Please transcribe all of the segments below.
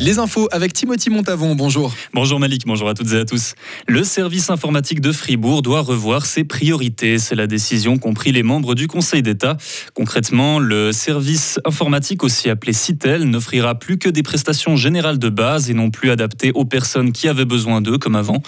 Les infos avec Timothy Montavon, bonjour. Bonjour Malik, bonjour à toutes et à tous. Le service informatique de Fribourg doit revoir ses priorités. C'est la décision qu'ont pris les membres du Conseil d'État. Concrètement, le service informatique, aussi appelé CITEL, n'offrira plus que des prestations générales de base et non plus adaptées aux personnes qui avaient besoin d'eux comme avant.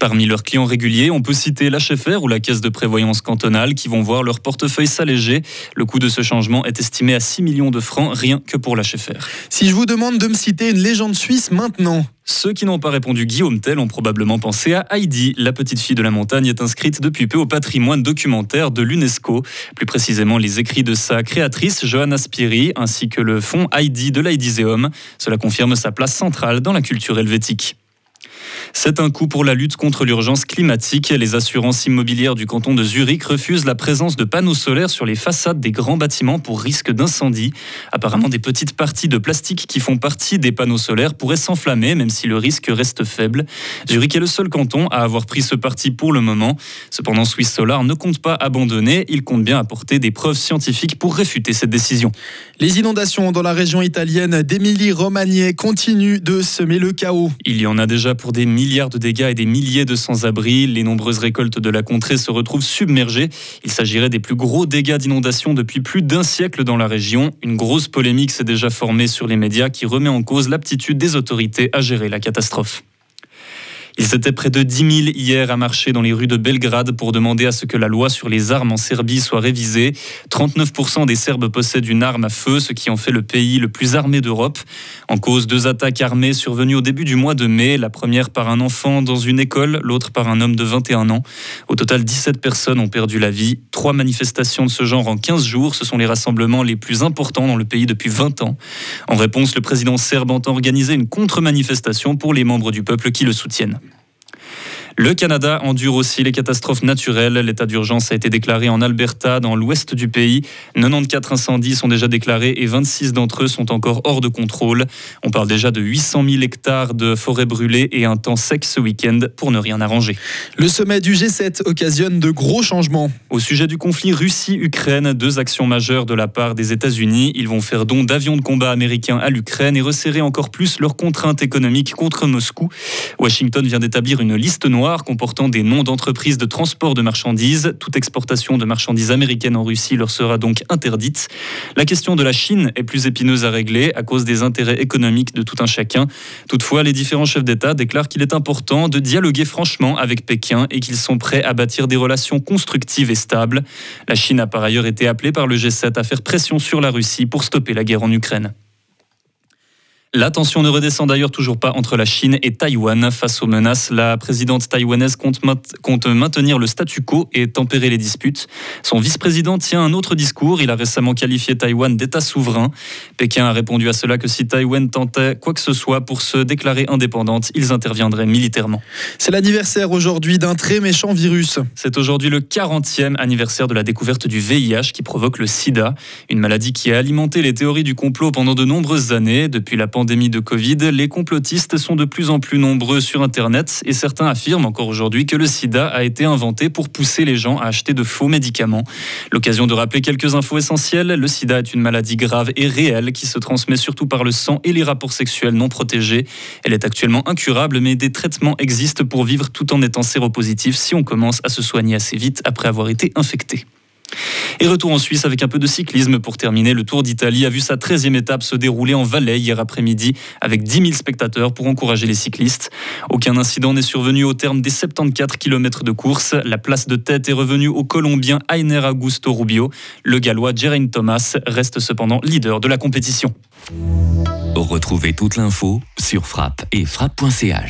Parmi leurs clients réguliers, on peut citer l'HFR ou la Caisse de prévoyance cantonale qui vont voir leur portefeuille s'alléger. Le coût de ce changement est estimé à 6 millions de francs rien que pour l'HFR. Si je vous demande de me citer une légende suisse maintenant. Ceux qui n'ont pas répondu Guillaume Tell ont probablement pensé à Heidi. La petite fille de la montagne est inscrite depuis peu au patrimoine documentaire de l'UNESCO. Plus précisément, les écrits de sa créatrice, Johanna Spiri, ainsi que le fonds Heidi de l'Heidiseum. Cela confirme sa place centrale dans la culture helvétique. C'est un coup pour la lutte contre l'urgence climatique. Les assurances immobilières du canton de Zurich refusent la présence de panneaux solaires sur les façades des grands bâtiments pour risque d'incendie. Apparemment, des petites parties de plastique qui font partie des panneaux solaires pourraient s'enflammer, même si le risque reste faible. Zurich est le seul canton à avoir pris ce parti pour le moment. Cependant, Swiss Solar ne compte pas abandonner. Il compte bien apporter des preuves scientifiques pour réfuter cette décision. Les inondations dans la région italienne d'Émilie-Romagnée continuent de semer le chaos. Il y en a déjà pour des milliards de dégâts et des milliers de sans-abri. Les nombreuses récoltes de la contrée se retrouvent submergées. Il s'agirait des plus gros dégâts d'inondation depuis plus d'un siècle dans la région. Une grosse polémique s'est déjà formée sur les médias qui remet en cause l'aptitude des autorités à gérer la catastrophe. Ils étaient près de 10 000 hier à marcher dans les rues de Belgrade pour demander à ce que la loi sur les armes en Serbie soit révisée. 39% des Serbes possèdent une arme à feu, ce qui en fait le pays le plus armé d'Europe. En cause, deux attaques armées survenues au début du mois de mai, la première par un enfant dans une école, l'autre par un homme de 21 ans. Au total, 17 personnes ont perdu la vie. Trois manifestations de ce genre en 15 jours, ce sont les rassemblements les plus importants dans le pays depuis 20 ans. En réponse, le président serbe entend organiser une contre-manifestation pour les membres du peuple qui le soutiennent. Le Canada endure aussi les catastrophes naturelles. L'état d'urgence a été déclaré en Alberta, dans l'ouest du pays. 94 incendies sont déjà déclarés et 26 d'entre eux sont encore hors de contrôle. On parle déjà de 800 000 hectares de forêts brûlées et un temps sec ce week-end pour ne rien arranger. Le sommet du G7 occasionne de gros changements. Au sujet du conflit Russie-Ukraine, deux actions majeures de la part des États-Unis. Ils vont faire don d'avions de combat américains à l'Ukraine et resserrer encore plus leurs contraintes économiques contre Moscou. Washington vient d'établir une liste comportant des noms d'entreprises de transport de marchandises. Toute exportation de marchandises américaines en Russie leur sera donc interdite. La question de la Chine est plus épineuse à régler à cause des intérêts économiques de tout un chacun. Toutefois, les différents chefs d'État déclarent qu'il est important de dialoguer franchement avec Pékin et qu'ils sont prêts à bâtir des relations constructives et stables. La Chine a par ailleurs été appelée par le G7 à faire pression sur la Russie pour stopper la guerre en Ukraine. La tension ne redescend d'ailleurs toujours pas entre la Chine et Taïwan. Face aux menaces, la présidente taïwanaise compte, maintenir le statu quo et tempérer les disputes. Son vice-président tient un autre discours. Il a récemment qualifié Taïwan d'État souverain. Pékin a répondu à cela que si Taïwan tentait quoi que ce soit pour se déclarer indépendante, ils interviendraient militairement. C'est l'anniversaire aujourd'hui d'un très méchant virus. C'est aujourd'hui le 40e anniversaire de la découverte du VIH qui provoque le sida, une maladie qui a alimenté les théories du complot pendant de nombreuses années. Depuis la pandémie pandémie de Covid, les complotistes sont de plus en plus nombreux sur Internet et certains affirment encore aujourd'hui que le sida a été inventé pour pousser les gens à acheter de faux médicaments. L'occasion de rappeler quelques infos essentielles. Le sida est une maladie grave et réelle qui se transmet surtout par le sang et les rapports sexuels non protégés. Elle est actuellement incurable, mais des traitements existent pour vivre tout en étant séropositif si on commence à se soigner assez vite après avoir été infecté. Et retour en Suisse avec un peu de cyclisme pour terminer. Le Tour d'Italie a vu sa 13e étape se dérouler en Valais hier après-midi avec 10 000 spectateurs pour encourager les cyclistes. Aucun incident n'est survenu au terme des 74 km de course. La place de tête est revenue au Colombien Ainer Augusto Rubio. Le Gallois Geraint Thomas reste cependant leader de la compétition. Retrouvez toute l'info sur frappe et frappe.ch.